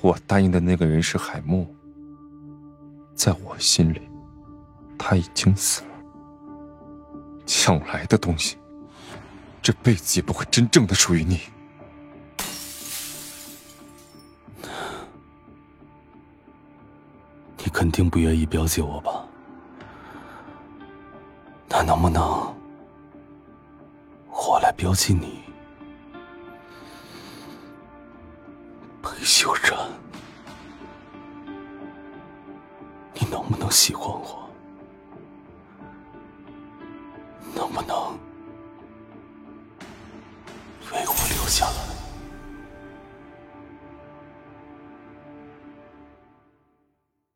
我答应的那个人是海默，在我心里，他已经死了。抢来的东西，这辈子也不会真正的属于你。你肯定不愿意标记我吧？那能不能我来标记你？裴秀然，你能不能喜欢我？能不能为我留下来？